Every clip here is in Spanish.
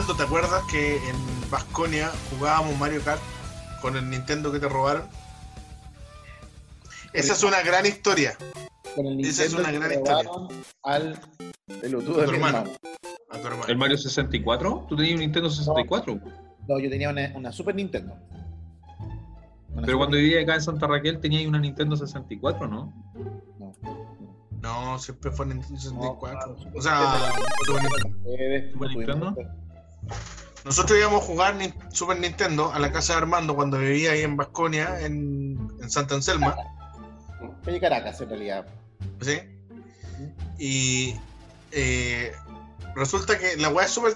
Armando, ¿te acuerdas que en Vasconia jugábamos Mario Kart con el Nintendo que te robaron? Esa es una gran historia. Con el Esa es una que gran historia. al pelotudo A de tu mi hermano. hermano. A tu hermano. ¿El Mario 64? ¿Tú tenías un Nintendo 64? No, yo tenía una, una Super Nintendo. Una Pero Super cuando vivía acá en Santa Raquel tenía una Nintendo 64, ¿no? No. No, siempre fue Nintendo 64. No, o sea, Super Nintendo. Ustedes, Super Nintendo. Nosotros íbamos a jugar Super Nintendo a la casa de Armando cuando vivía ahí en Vasconia, en, en Santa Anselma. Calle Caracas, en realidad. ¿sí? Y eh, resulta que la weá es súper.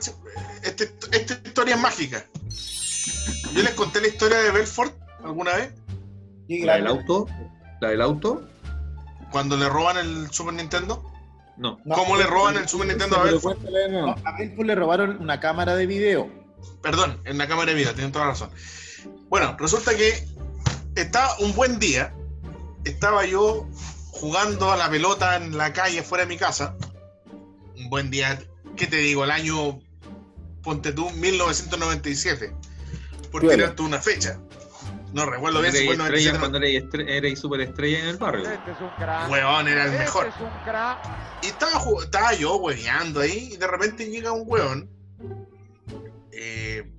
Este, esta historia es mágica. Yo les conté la historia de Belfort alguna vez, ¿La del auto? ¿La del auto? cuando le roban el Super Nintendo. No. No, ¿Cómo le roban el Super Nintendo a Belfort? cuéntale, no. No, a Belfort le robaron una cámara de video. Perdón, en la cámara de vida, tienen toda la razón. Bueno, resulta que estaba un buen día, estaba yo jugando a la pelota en la calle fuera de mi casa. Un buen día, ¿qué te digo? El año, ponte tú, 1997. Por Piola. tirarte una fecha. No recuerdo bien si fue el estrella 97. cuando eres, estre- eres super estrella en el barrio. Este es un crack. Huevón, era el Este mejor. es un crack. Y estaba, estaba yo hueveando ahí y de repente llega un hueón. Eh,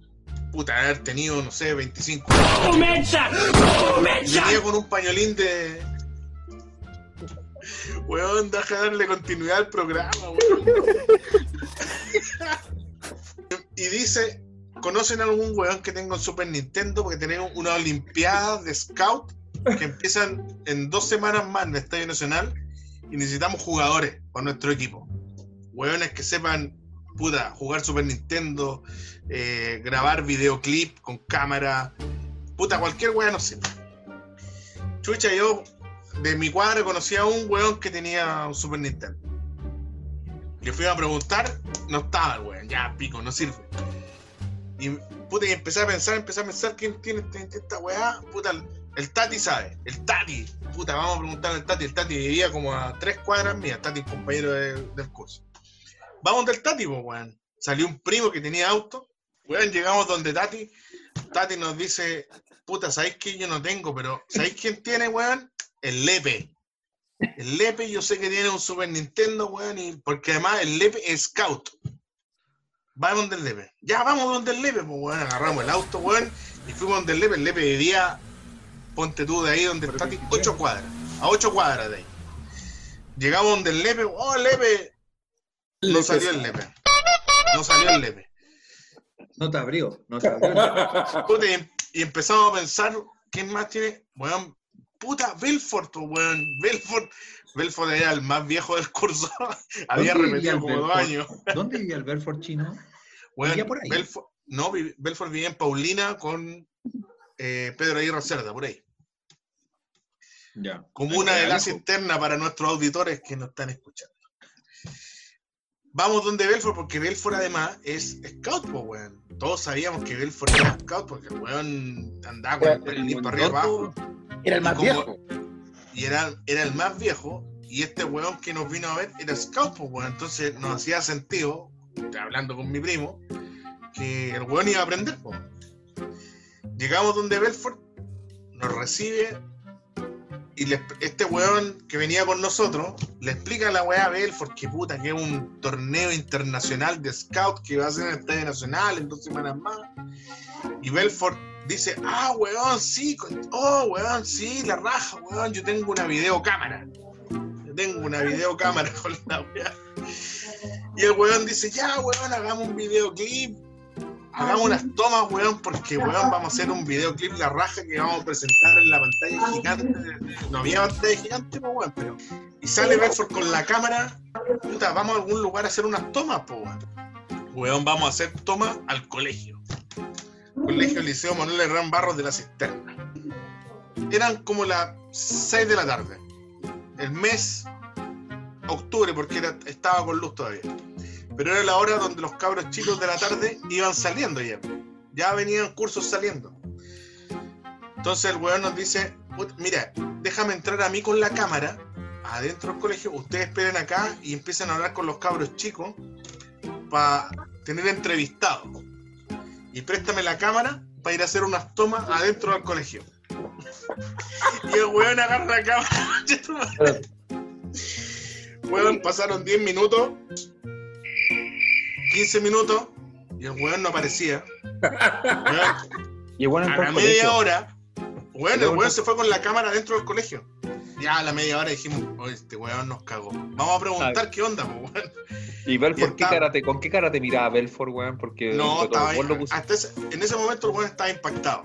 puta, haber tenido, no sé, 25 años. Y Venía con un pañolín de. Weón, deja de darle continuidad al programa, weón. y dice: ¿Conocen algún weón que tenga un Super Nintendo? Porque tenemos una Olimpiada de Scout que empiezan en dos semanas más en el Estadio Nacional y necesitamos jugadores para nuestro equipo. Weones que sepan, puta, jugar Super Nintendo, eh, grabar videoclip con cámara, puta, cualquier weón no sé. Chucha, yo de mi cuadra conocía a un weón que tenía un Super Nintendo. Le fui a preguntar, no estaba el weón, ya pico, no sirve. Y puta, y empecé a pensar, empecé a pensar quién tiene esta- weá, puta, el, Tati sabe, el Tati, puta, vamos a preguntarle al Tati, el Tati vivía como a tres cuadras mías, Tati compañero de- del curso. Vamos del Tati, pues weón. Salió un primo que tenía auto, weón, llegamos donde Tati, Tati nos dice, puta, ¿sabéis que yo no tengo? Pero, ¿sabéis quién tiene, weón? El Lepe. El Lepe yo sé que tiene un Super Nintendo, weón, y porque además el Lepe es scout. Vamos donde el Lepe. Ya, vamos donde el Lepe, pues, weón. Agarramos el auto, weón, y fuimos donde el Lepe. El Lepe vivía, ponte tú de ahí donde está, ocho cuadras. A ocho cuadras de ahí. Llegamos donde el Lepe, oh, Lepe. No salió el Lepe. No salió el Lepe. No te abrió. No te abrió. Y, y empezamos a pensar, ¿quién más tiene? Weón, puta, Belfort, pues, weón. Belfort, Belfort era el más viejo del curso. Había ¿Dónde repetido como dos años. ¿Dónde vivía el Belfort chino? Weón, ¿Vivía por ahí? Belfort, no, Belfort vivía en Paulina con eh, Pedro Aguirre Cerda, por ahí. Ya. Como una de las internas para nuestros auditores que nos están escuchando. Vamos donde Belfort, porque Belfort además es scout, pues, weón. Todos sabíamos que Belfort era scout porque el weón andaba con el pañolín para arriba abajo. Era el más como- viejo. Y era, era el más viejo, y este weón que nos vino a ver era scout, pues weón. Entonces nos hacía sentido, hablando con mi primo, que el weón iba a aprender, pues. Llegamos donde Belfort, nos recibe, y le- este weón que venía con nosotros, le explica a la weá a Belfort que puta, que es un torneo internacional de scout que va a ser en el Estadio Nacional en dos semanas más. Y Belfort dice, ah, weón, sí, oh, weón, sí, la raja, weón, yo tengo una videocámara. Yo tengo una videocámara con la weá. Y el weón dice, ya, weón, hagamos un videoclip. Hagamos unas tomas, weón, porque, weón, vamos a hacer un videoclip la raja que vamos a presentar en la pantalla gigante. No había pantalla gigante, pues, weón, pero... Y sale Bedford con la cámara, puta, vamos a algún lugar a hacer unas tomas, pues, weón. Weón, vamos a hacer tomas al colegio. Colegio Liceo Manuel Herrán Barros de la Cisterna. Eran como las 6 de la tarde. El mes octubre, porque estaba con luz todavía. Pero era la hora donde los cabros chicos de la tarde iban saliendo ya. Ya venían cursos saliendo. Entonces el weón nos dice, "Put- mira, déjame entrar a mí con la cámara adentro del colegio, ustedes esperen acá y empiezan a hablar con los cabros chicos para tener entrevistado. Y préstame la cámara para ir a hacer unas tomas adentro del colegio. y el weón agarra la cámara. weón, pasaron 10 minutos, 15 minutos, y el weón no aparecía. Weón, Y a la media hora, weón, el weón se fue con la cámara dentro del colegio. Ya a la media hora dijimos, "Oye, este weón nos cagó. Vamos a preguntar qué onda, weón. ¿Y Belfort y qué está- cara te, con qué cara te miraba Belfort, weón? Porque No, estaba, vos lo hasta ese- en ese momento el weón estaba impactado.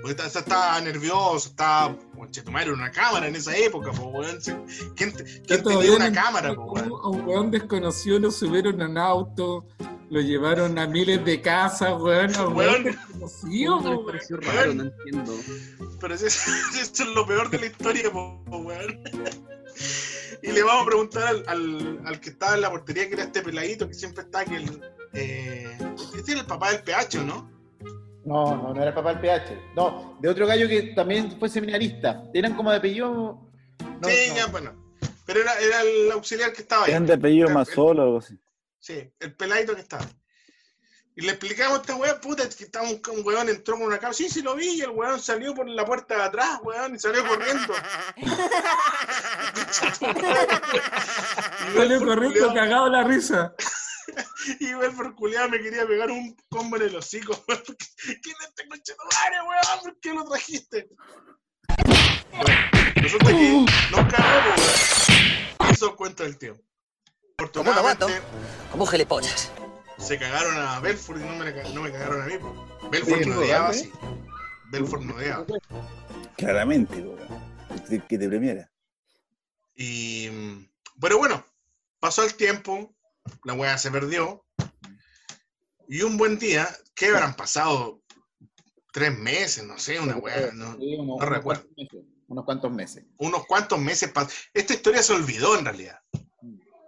Porque estaba, estaba nervioso, estaba. Conchetumare, una cámara en esa época, po, weón. ¿Quién, te- quién tenía una no cámara, po, weón? A un weón desconocido lo subieron en auto, lo llevaron a miles de casas, weón. A un Weón. weón desconocido, ¿Cómo les weón. pareció raro? No entiendo. Pero eso, eso es lo peor de la historia, po, po, weón. Y le vamos a preguntar al, al, al que estaba en la portería, que era este peladito que siempre está, que el. Eh, este era el papá del PH, ¿o ¿no? No, no, no era el papá del PH. No, de otro gallo que también fue seminarista. Eran como de apellido. no, sí, no. ya, bueno. Pero era, era el auxiliar que estaba ahí. Eran de apellido El- más solo o algo así. Sí, el peladito que estaba. Y le explicamos a este weón, puta, que estaba un, un weón entró con una cámara. Sí, sí lo vi, y el weón salió por la puerta de atrás, weón, y salió corriendo. y Salió corriendo cagado la risa. Y Belfort culiao me quería pegar un combo en el hocico, weón. ¿Quién es este conchetumare, weón? ¿Por qué lo trajiste? Bueno, resulta que nos cagó, weón. Eso cuento del tío. ¿Cómo lo mato? Afortunadamente, Como gilipollas. Se cagaron a Belfort y no me, no me cagaron a mí. po. Belfort Sí, no sí, odiaba, sí. Belfort no odiaba. Claramente, po, que- que te premiara. Y, mm, pero bueno, pasó el tiempo, la weá se perdió. Y un buen día, ¿qué habrán pasado? Tres meses, no sé, una weá, no, Sí, unos- no unos recuerdo. cuantos meses, Unos cuantos meses. unos cuantos meses. Esta historia se olvidó en realidad.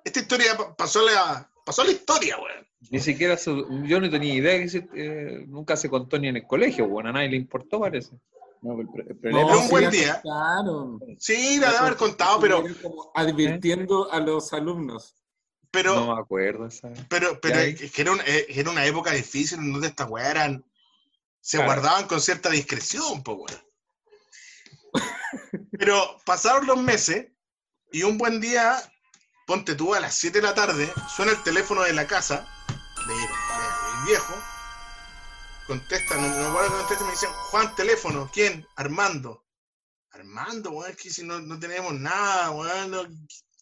Esta historia pa- pasó a la, pasó a la historia, weón. Ni siquiera se- yo no tenía idea que se- eh, nunca se contó ni en el colegio, weón. A nadie le importó, parece. No, el, pro- el No, un buen día. contaron. Sí, la de haber contado, pero, advirtiendo a los alumnos. pero, no me acuerdo, ¿sabes? Pero, pero es que era una, eh, era una época difícil donde estas weas eran. Se Claro. guardaban con cierta discreción, pues weón. Pero pasaron los meses y un buen día, ponte tú a las 7 de la tarde, suena el teléfono de la casa de, de- del viejo. Contesta, no, no me acuerdo que contesta, me dicen, Juan, teléfono, ¿quién? Armando. Armando, weón, es que si no, no tenemos nada, weón. no-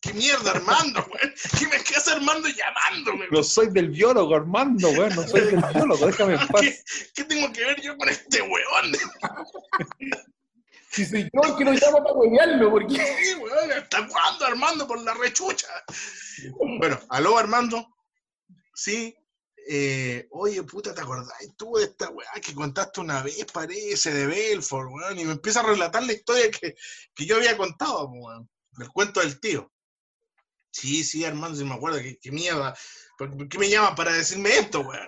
¿Qué mierda, Armando, weón? ¿Qué me hace Armando llamándome? No soy del biólogo, Armando, weón. No soy del biólogo, déjame en paz. ¿Qué, qué tengo que ver yo con este weón? Si soy yo el que lo llama para huevearlo, porque. Sí, weón, ¿Hasta cuándo, Armando, por la rechucha? Bueno, aló, Armando. Sí. eh, oye, puta, ¿te acordás tú de esta weá que contaste una vez, parece, de Belfort, weón? Y me empieza a relatar la historia que, que yo había contado, weón. Del cuento del tío. Sí, sí, Armando, sí me acuerdo. ¿Qué, qué mierda? ¿Por, por qué me llaman para decirme esto, weón?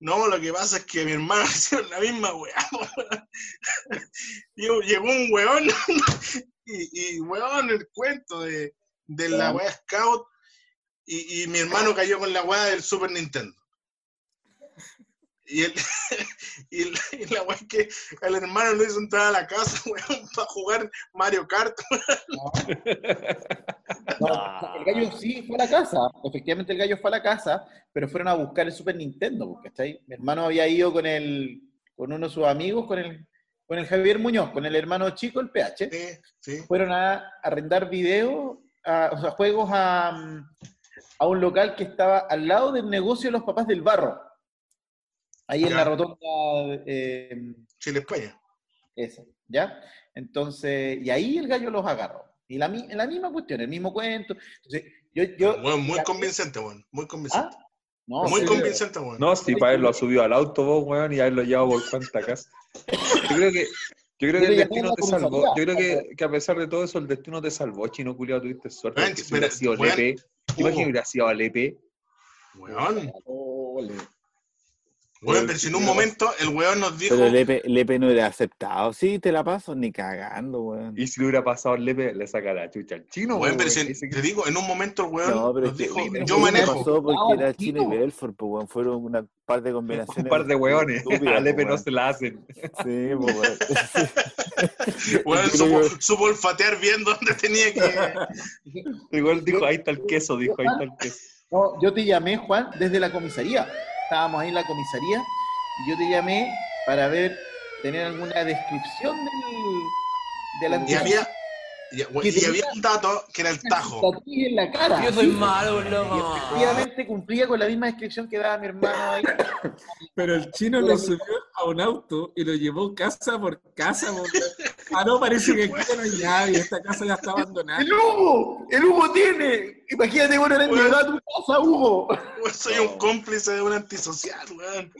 No, lo que pasa es que mi hermano hicieron la misma weá, weón. Llegó, llegó un weón y, y weón, el cuento de, de la weá Scout y, y mi hermano cayó con la weá del Super Nintendo. Y, el, y, el- y la que al hermano lo hizo entrar a la casa, weón, para jugar Mario Kart. No, el gallo sí fue a la casa. Efectivamente, el gallo fue a la casa, pero fueron a buscar el Super Nintendo, ¿cachai? Mi hermano había ido con el, con uno de sus amigos, con el, con el Javier Muñoz, con el hermano chico, el PH. Sí, sí. Fueron a arrendar video, a- o sea, juegos a, a un local que estaba al lado del negocio de los papás del barro. Ahí en la rotonda. eh, Chile, España. esa, ¿ya? Entonces, y ahí el gallo los agarró. Y la, la misma cuestión, el mismo cuento. Entonces, yo, yo, muy ya- convincente, weón. Muy convincente. ¿Ah? No, muy sí, convincente, weón. No, si para él lo ha subido al auto, vos, weón, y a él lo lleva por cuánta casa. Yo creo que, yo creo que el destino te salvó. Yo creo que, que a pesar de todo eso, el destino te salvó, chino culiado, tuviste suerte. Weón, si hubiera sido Lepe, ¿te imaginas Hugo, que hubiera sido a Lepe? Weón. Weón, pero si en un momento el weón nos dijo. Pero Lepe, Lepe no era aceptado. Sí, te la paso ni cagando, weón. Y si le hubiera pasado al Lepe, le saca la chucha al chino, Weón, pero weón. si- te digo, en un momento el weón No, pero nos que- dijo, pero yo manejo. pasó porque Ah, era Chino y. Belfort, pues, weón. Fueron una par de combinaciones. Un par de weones. estúpidas, A Lepe pues, no se la hacen. Sí, pues, weón. Weón, Yo supo, supo olfatear bien dónde tenía que. Igual dijo, ahí está el queso, dijo, ahí está el queso. No, yo te llamé, Juan, desde la comisaría. Estábamos ahí en la comisaría y yo te llamé para ver, tener alguna descripción del, del Y había, y, y había un dato que era el tajo. en la cara. Yo soy Sí. malo, Y loco. efectivamente cumplía con la misma descripción que daba mi hermano ahí. Pero el chino lo subió a un auto y lo llevó casa por casa. porque- Ah, no, parece que aquí ya no hay nadie. Esta casa ya está abandonada. ¡El Hugo! ¡El Hugo tiene! Imagínate, bueno, le han Bueno. llegado a tu casa, Hugo. Soy un cómplice de un antisocial, weón.